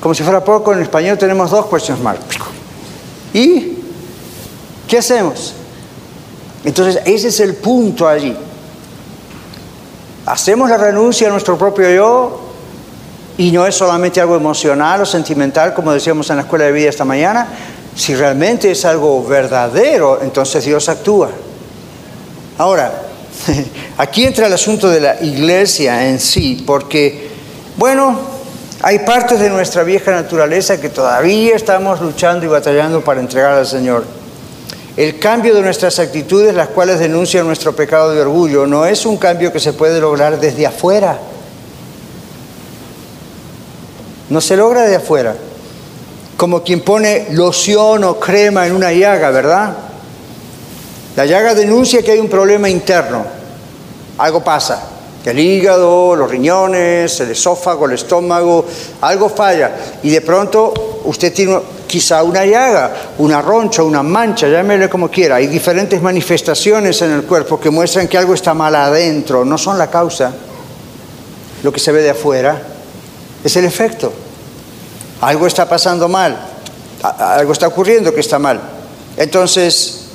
Como si fuera poco, en español tenemos dos questions mark. ¿Y qué hacemos? Entonces, ese es el punto allí. Hacemos la renuncia a nuestro propio yo y no es solamente algo emocional o sentimental, como decíamos en la escuela de vida esta mañana. Si realmente es algo verdadero, entonces Dios actúa. Ahora, aquí entra el asunto de la iglesia en sí, porque, bueno, hay partes de nuestra vieja naturaleza que todavía estamos luchando y batallando para entregar al Señor. El cambio de nuestras actitudes, las cuales denuncian nuestro pecado de orgullo, no es un cambio que se puede lograr desde afuera. No se logra de afuera. Como quien pone loción o crema en una llaga, ¿verdad? La llaga denuncia que hay un problema interno. Algo pasa el hígado, los riñones, el esófago, el estómago, algo falla y de pronto usted tiene quizá una llaga, una roncha, una mancha, llámele como quiera. Hay diferentes manifestaciones en el cuerpo que muestran que algo está mal adentro, no son la causa. Lo que se ve de afuera es el efecto. Algo está pasando mal, algo está ocurriendo que está mal. Entonces,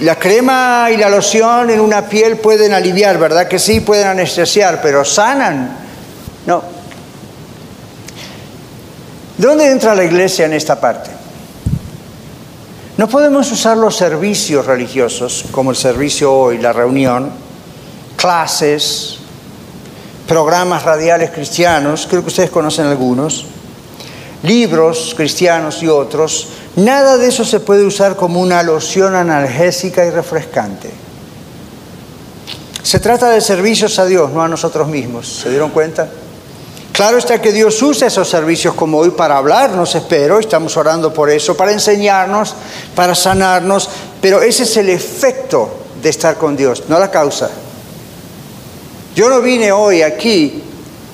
la crema y la loción en una piel pueden aliviar, ¿verdad que sí? Pueden anestesiar, pero sanan. No. ¿Dónde entra la iglesia en esta parte? No podemos usar los servicios religiosos, como el servicio hoy, la reunión, clases, programas radiales cristianos, creo que ustedes conocen algunos, libros cristianos y otros, nada de eso se puede usar como una loción analgésica y refrescante. Se trata de servicios a Dios, no a nosotros mismos. ¿Se dieron cuenta? Claro está que Dios usa esos servicios como hoy para hablarnos, espero, estamos orando por eso, para enseñarnos, para sanarnos, pero ese es el efecto de estar con Dios, no la causa. Yo no vine hoy aquí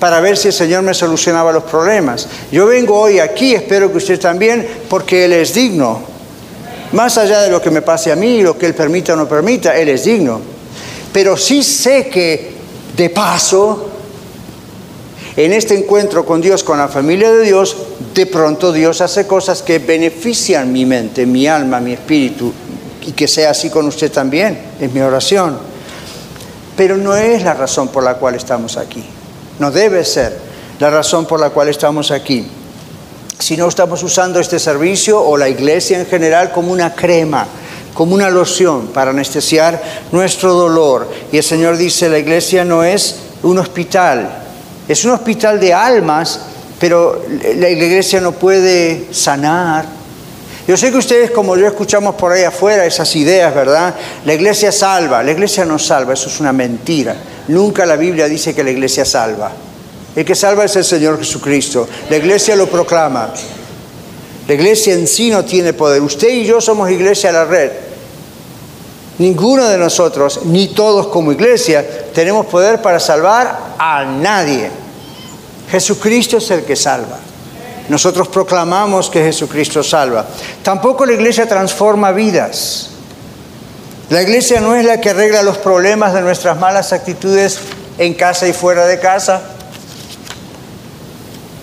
para ver si el Señor me solucionaba los problemas. Yo vengo hoy aquí, espero que usted también, porque Él es digno. Más allá de lo que me pase a mí, lo que Él permita o no permita, Él es digno. Pero sí sé que de paso, en este encuentro con Dios, con la familia de Dios, de pronto Dios hace cosas que benefician mi mente, mi alma, mi espíritu, y que sea así con usted también, es mi oración. Pero no es la razón por la cual estamos aquí no debe ser la razón por la cual estamos aquí. Si no estamos usando este servicio o la iglesia en general como una crema como una loción para anestesiar nuestro dolor. Y el Señor dice, la iglesia no es un hospital, es un hospital de almas, pero la iglesia no puede sanar. Yo sé que ustedes, como yo, escuchamos por ahí afuera esas ideas, ¿verdad? La iglesia salva, la iglesia no salva, eso es una mentira. Nunca la Biblia dice que la iglesia salva. El que salva es el Señor Jesucristo. La iglesia lo proclama. La iglesia en sí no tiene poder. Usted y yo somos iglesia a la red. Ninguno de nosotros, ni todos como iglesia, tenemos poder para salvar a nadie. Jesucristo es el que salva. Nosotros proclamamos que Jesucristo salva. Tampoco la iglesia transforma vidas. La iglesia no es la que arregla los problemas de nuestras malas actitudes en casa y fuera de casa.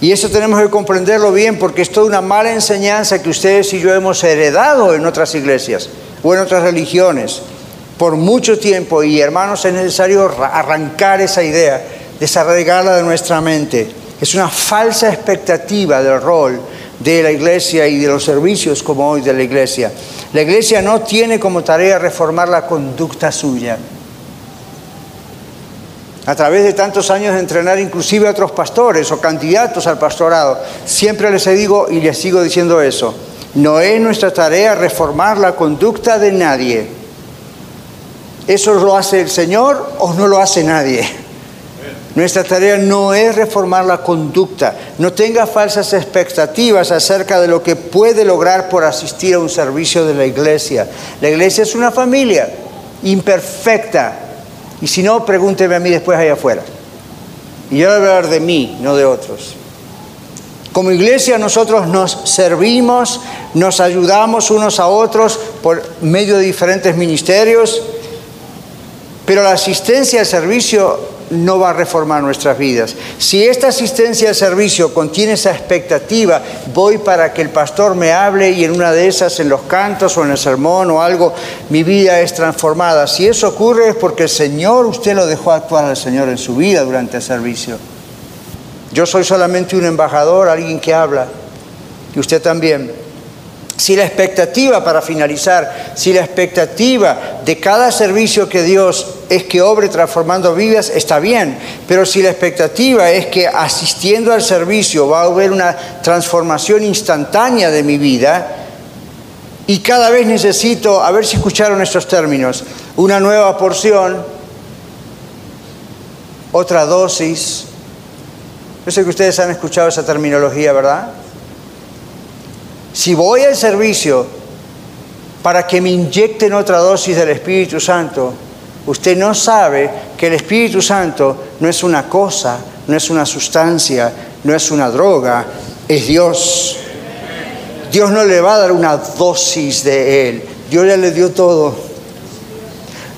Y eso tenemos que comprenderlo bien porque es toda una mala enseñanza que ustedes y yo hemos heredado en otras iglesias o en otras religiones por mucho tiempo. Y hermanos, es necesario arrancar esa idea, desarraigarla de nuestra mente. Es una falsa expectativa del rol de la iglesia y de los servicios como hoy de la iglesia. La iglesia no tiene como tarea reformar la conducta suya a través de tantos años de entrenar inclusive a otros pastores o candidatos al pastorado, siempre les digo y les sigo diciendo eso. No es nuestra tarea reformar la conducta de nadie. ¿Eso lo hace el Señor o no lo hace nadie? Nuestra tarea no es reformar la conducta. No tenga falsas expectativas acerca de lo que puede lograr por asistir a un servicio de la iglesia. La iglesia es una familia imperfecta, y si no, pregúnteme a mí después allá afuera. Y yo voy a hablar de mí, no de otros. Como iglesia nosotros nos servimos, nos ayudamos unos a otros por medio de diferentes ministerios, pero la asistencia al servicio no va a reformar nuestras vidas. Si esta asistencia al servicio contiene esa expectativa, voy para que el pastor me hable y en una de esas, en los cantos o en el sermón o algo, mi vida es transformada. Si eso ocurre es porque el Señor, usted lo dejó actuar al Señor en su vida durante el servicio. Yo soy solamente un embajador, alguien que habla, y usted también. Si la expectativa, para finalizar, si la expectativa de cada servicio que Dios es que obre transformando vidas, está bien, pero si la expectativa es que asistiendo al servicio va a haber una transformación instantánea de mi vida, y cada vez necesito, a ver si escucharon estos términos, una nueva porción, otra dosis. Yo sé que ustedes han escuchado esa terminología, ¿verdad? Si voy al servicio para que me inyecten otra dosis del Espíritu Santo, usted no sabe que el Espíritu Santo no es una cosa, no es una sustancia, no es una droga, es Dios. Dios no le va a dar una dosis de Él, Dios ya le dio todo.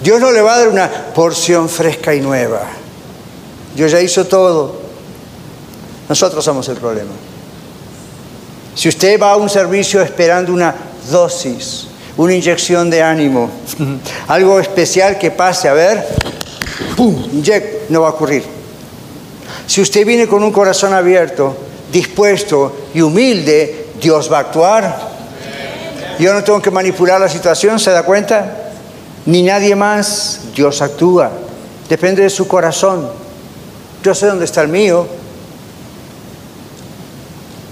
Dios no le va a dar una porción fresca y nueva. Dios ya hizo todo. Nosotros somos el problema. Si usted va a un servicio esperando una dosis, una inyección de ánimo, algo especial que pase, a ver, ¡pum! Inyect, no va a ocurrir. Si usted viene con un corazón abierto, dispuesto y humilde, Dios va a actuar. Yo no tengo que manipular la situación, ¿se da cuenta? Ni nadie más, Dios actúa. Depende de su corazón. Yo sé dónde está el mío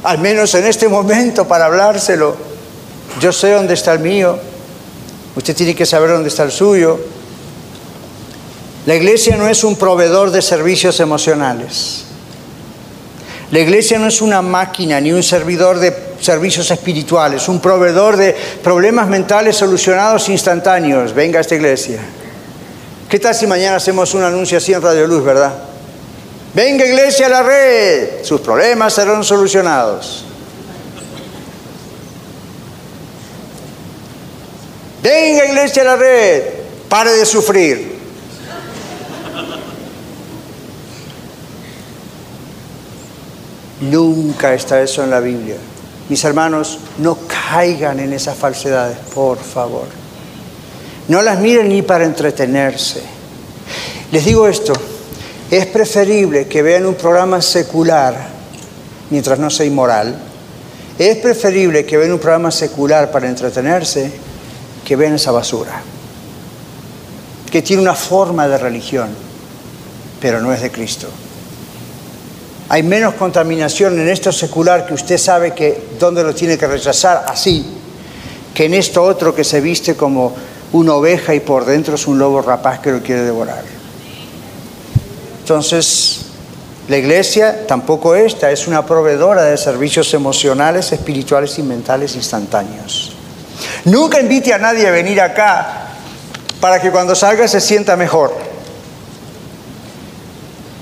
al menos en este momento para hablárselo. Yo sé dónde está el mío, usted tiene que saber dónde está el suyo. La iglesia no es un proveedor de servicios emocionales. La iglesia no es una máquina ni un servidor de servicios espirituales, un proveedor de problemas mentales solucionados instantáneos. Venga a esta iglesia. ¿Qué tal si mañana hacemos un anuncio así en Radio Luz, verdad? Venga iglesia a la red, sus problemas serán solucionados. Venga iglesia a la red, pare de sufrir. Nunca está eso en la Biblia. Mis hermanos, no caigan en esas falsedades, por favor. No las miren ni para entretenerse. Les digo esto, es preferible que vean un programa secular mientras no sea inmoral. Es preferible que vean un programa secular para entretenerse que ven esa basura, que tiene una forma de religión, pero no es de Cristo. Hay menos contaminación en esto secular que usted sabe que dónde lo tiene que rechazar así, que en esto otro que se viste como una oveja y por dentro es un lobo rapaz que lo quiere devorar. Entonces, la iglesia, tampoco esta, es una proveedora de servicios emocionales, espirituales y mentales instantáneos. Nunca invite a nadie a venir acá para que cuando salga se sienta mejor.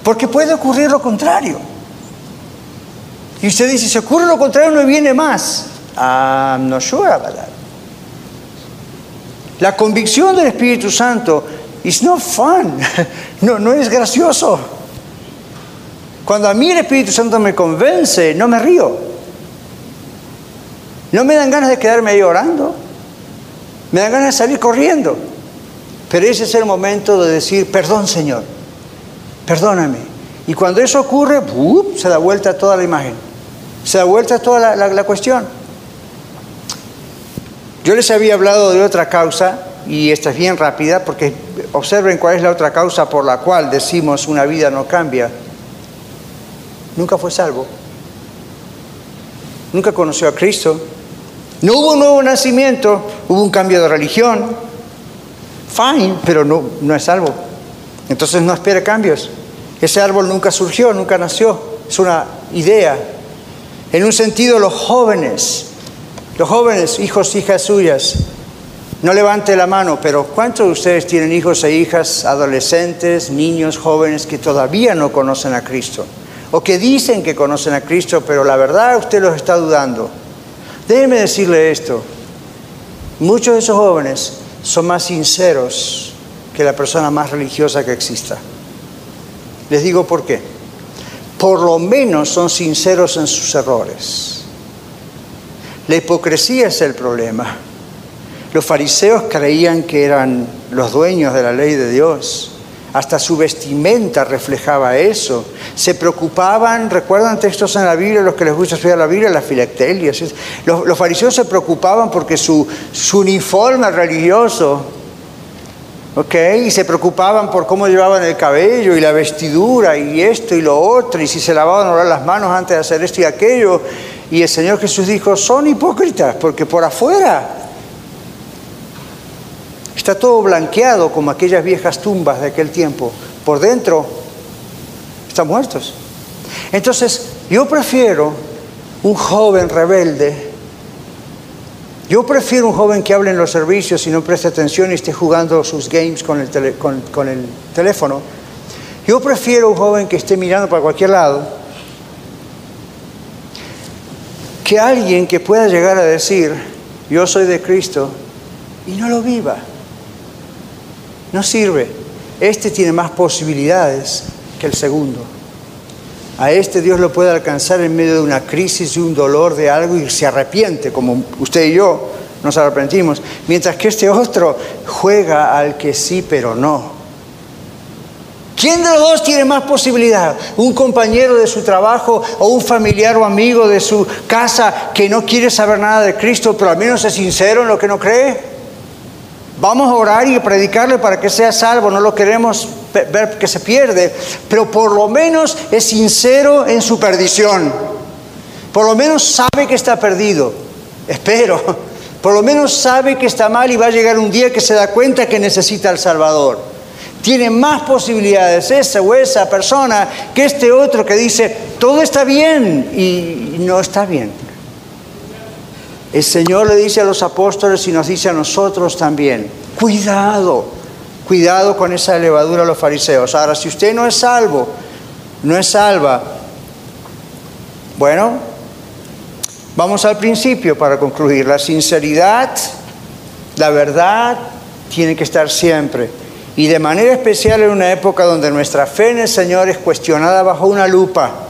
Porque puede ocurrir lo contrario. Y usted dice, si ocurre lo contrario, no viene más. Ah, no sure La convicción del Espíritu Santo is no fun. No, no es gracioso. Cuando a mí el Espíritu Santo me convence, no me río. No me dan ganas de quedarme ahí orando. Me dan ganas de salir corriendo. Pero ese es el momento de decir, perdón Señor, perdóname. Y cuando eso ocurre, se da vuelta toda la imagen. Se da vuelta toda la, la cuestión. Yo les había hablado de otra causa, y esta es bien rápida, porque observen cuál es la otra causa por la cual decimos una vida no cambia. Nunca fue salvo. Nunca conoció a Cristo. No hubo un nuevo nacimiento, hubo un cambio de religión. Fine, pero no, no es salvo. Entonces no espera cambios. Ese árbol nunca surgió, nunca nació. Es una idea. En un sentido, los jóvenes, los jóvenes, hijos, hijas suyas, no levante la mano, pero ¿cuántos de ustedes tienen hijos e hijas, adolescentes, niños, jóvenes que todavía no conocen a Cristo? O que dicen que conocen a Cristo, pero la verdad usted los está dudando. Déjeme decirle esto. Muchos de esos jóvenes son más sinceros que la persona más religiosa que exista. Les digo por qué. Por lo menos son sinceros en sus errores. La hipocresía es el problema. Los fariseos creían que eran los dueños de la ley de Dios. Hasta su vestimenta reflejaba eso. Se preocupaban, recuerdan textos en la Biblia, los que les gusta estudiar la Biblia, las filactelias. Los, fariseos se preocupaban porque su, su uniforme religioso, ¿ok? Y se preocupaban por cómo llevaban el cabello y la vestidura y esto y lo otro, y si se lavaban orar las manos antes de hacer esto y aquello. Y el Señor Jesús dijo, son hipócritas, porque por afuera Está todo blanqueado como aquellas viejas tumbas de aquel tiempo. Por dentro están muertos. Entonces, yo prefiero un joven rebelde. Yo prefiero un joven que hable en los servicios y no preste atención y esté jugando sus games con el, teléfono. Yo prefiero un joven que esté mirando para cualquier lado que alguien que pueda llegar a decir, yo soy de Cristo y no lo viva. No sirve. Este tiene más posibilidades que el segundo. A este Dios lo puede alcanzar en medio de una crisis, de un dolor, de algo y se arrepiente, como usted y yo nos arrepentimos. Mientras que este otro juega al que sí, pero no. ¿Quién de los dos tiene más posibilidad? ¿Un compañero de su trabajo o un familiar o amigo de su casa que no quiere saber nada de Cristo, pero al menos es sincero en lo que no cree? Vamos a orar y predicarle para que sea salvo, no lo queremos ver que se pierde, pero por lo menos es sincero en su perdición. Por lo menos sabe que está perdido, espero. Por lo menos sabe que está mal y va a llegar un día que se da cuenta que necesita al Salvador. Tiene más posibilidades esa o esa persona que este otro que dice, todo está bien y no está bien. El Señor le dice a los apóstoles y nos dice a nosotros también, cuidado, cuidado con esa levadura a los fariseos. Ahora, si usted no es salvo, no es salva, bueno, vamos al principio para concluir. La sinceridad, la verdad, tiene que estar siempre. Y de manera especial en una época donde nuestra fe en el Señor es cuestionada bajo una lupa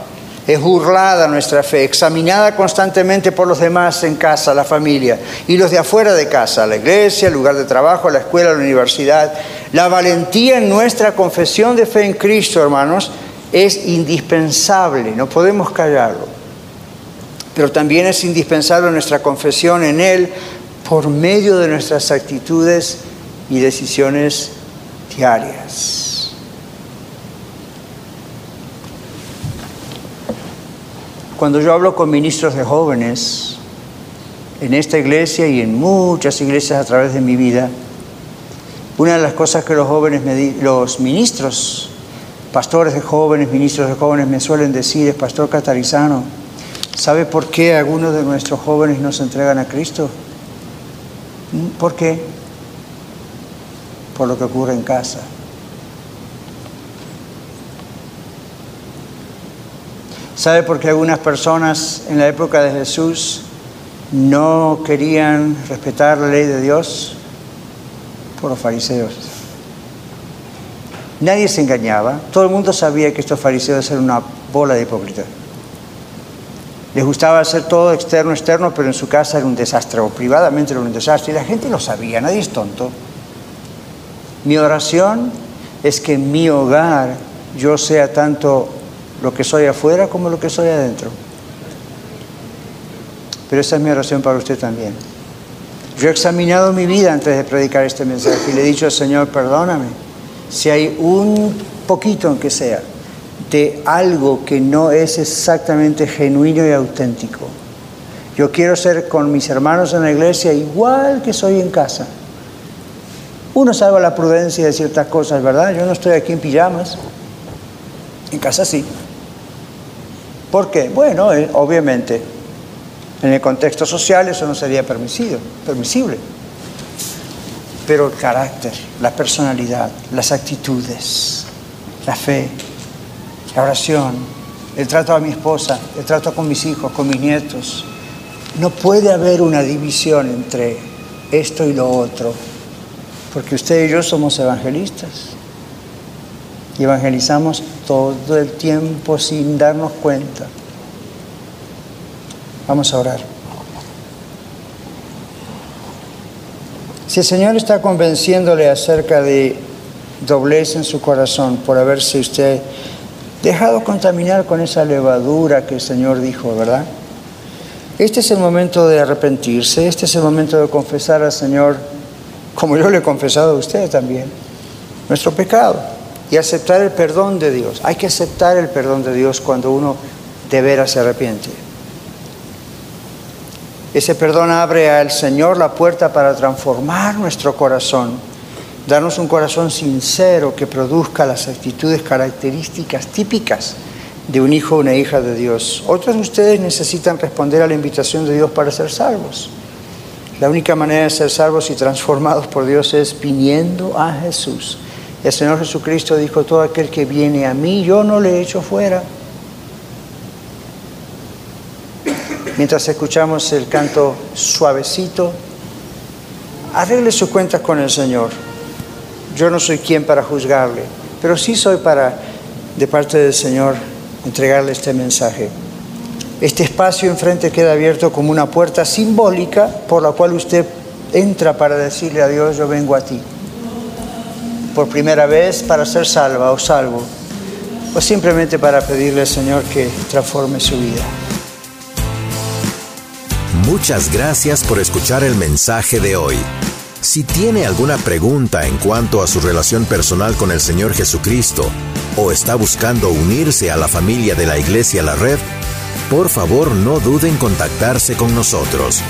es burlada nuestra fe, examinada constantemente por los demás en casa, la familia, y los de afuera de casa, la iglesia, el lugar de trabajo, la escuela, la universidad. La valentía en nuestra confesión de fe en Cristo, hermanos, es indispensable, no podemos callarlo. Pero también es indispensable nuestra confesión en Él por medio de nuestras actitudes y decisiones diarias. Cuando yo hablo con ministros de jóvenes en esta iglesia y en muchas iglesias a través de mi vida, una de las cosas que los jóvenes, los ministros, pastores de jóvenes, ministros de jóvenes me suelen decir es, Pastor Catarizano, ¿sabe por qué algunos de nuestros jóvenes no se entregan a Cristo? ¿Mm? ¿Por qué? Por lo que ocurre en casa. ¿Sabe por qué algunas personas en la época de Jesús no querían respetar la ley de Dios? por los fariseos. Nadie se engañaba, todo el mundo sabía que estos fariseos eran una bola de hipócritas. Les gustaba hacer todo externo, externo, pero en su casa era un desastre, o privadamente era un desastre, y la gente lo sabía, nadie es tonto. Mi oración es que en mi hogar yo sea tanto lo que soy afuera como lo que soy adentro. Pero esa es mi oración para usted también. Yo he examinado mi vida antes de predicar este mensaje y le he dicho al Señor, perdóname, si hay un poquito, aunque sea, de algo que no es exactamente genuino y auténtico. Yo quiero ser con mis hermanos en la iglesia igual que soy en casa. Uno sabe la prudencia de ciertas cosas, ¿verdad? Yo no estoy aquí en pijamas. En casa sí. ¿Por qué? Bueno, eh, obviamente en el contexto social eso no sería permisible, permisible. Pero el carácter, la personalidad, las actitudes, la fe, la oración, el trato a mi esposa, el trato con mis hijos, con mis nietos, no puede haber una división entre esto y lo otro, porque usted y yo somos evangelistas y evangelizamos todo el tiempo sin darnos cuenta. Vamos a orar. Si el Señor está convenciéndole acerca de doblez en su corazón por haberse usted dejado contaminar con esa levadura que el Señor dijo, ¿verdad? Este es el momento de arrepentirse, este es el momento de confesar al Señor, como yo le he confesado a usted también, nuestro pecado y aceptar el perdón de Dios. Hay que aceptar el perdón de Dios cuando uno de veras se arrepiente. Ese perdón abre al Señor la puerta para transformar nuestro corazón, darnos un corazón sincero que produzca las actitudes características típicas de un hijo o una hija de Dios. Otros de ustedes necesitan responder a la invitación de Dios para ser salvos. La única manera de ser salvos y transformados por Dios es viniendo a Jesús. El Señor Jesucristo dijo, todo aquel que viene a mí, yo no le echo fuera. mientras escuchamos el canto suavecito, arregle sus cuentas con el Señor. Yo no soy quien para juzgarle, pero sí soy para, de parte del Señor, entregarle este mensaje. Este espacio enfrente queda abierto como una puerta simbólica por la cual usted entra para decirle a Dios, yo vengo a ti. Por primera vez para ser salva o salvo, o simplemente para pedirle al Señor que transforme su vida. Muchas gracias por escuchar el mensaje de hoy. Si tiene alguna pregunta en cuanto a su relación personal con el Señor Jesucristo o está buscando unirse a la familia de la Iglesia La Red, por favor no duden en contactarse con nosotros.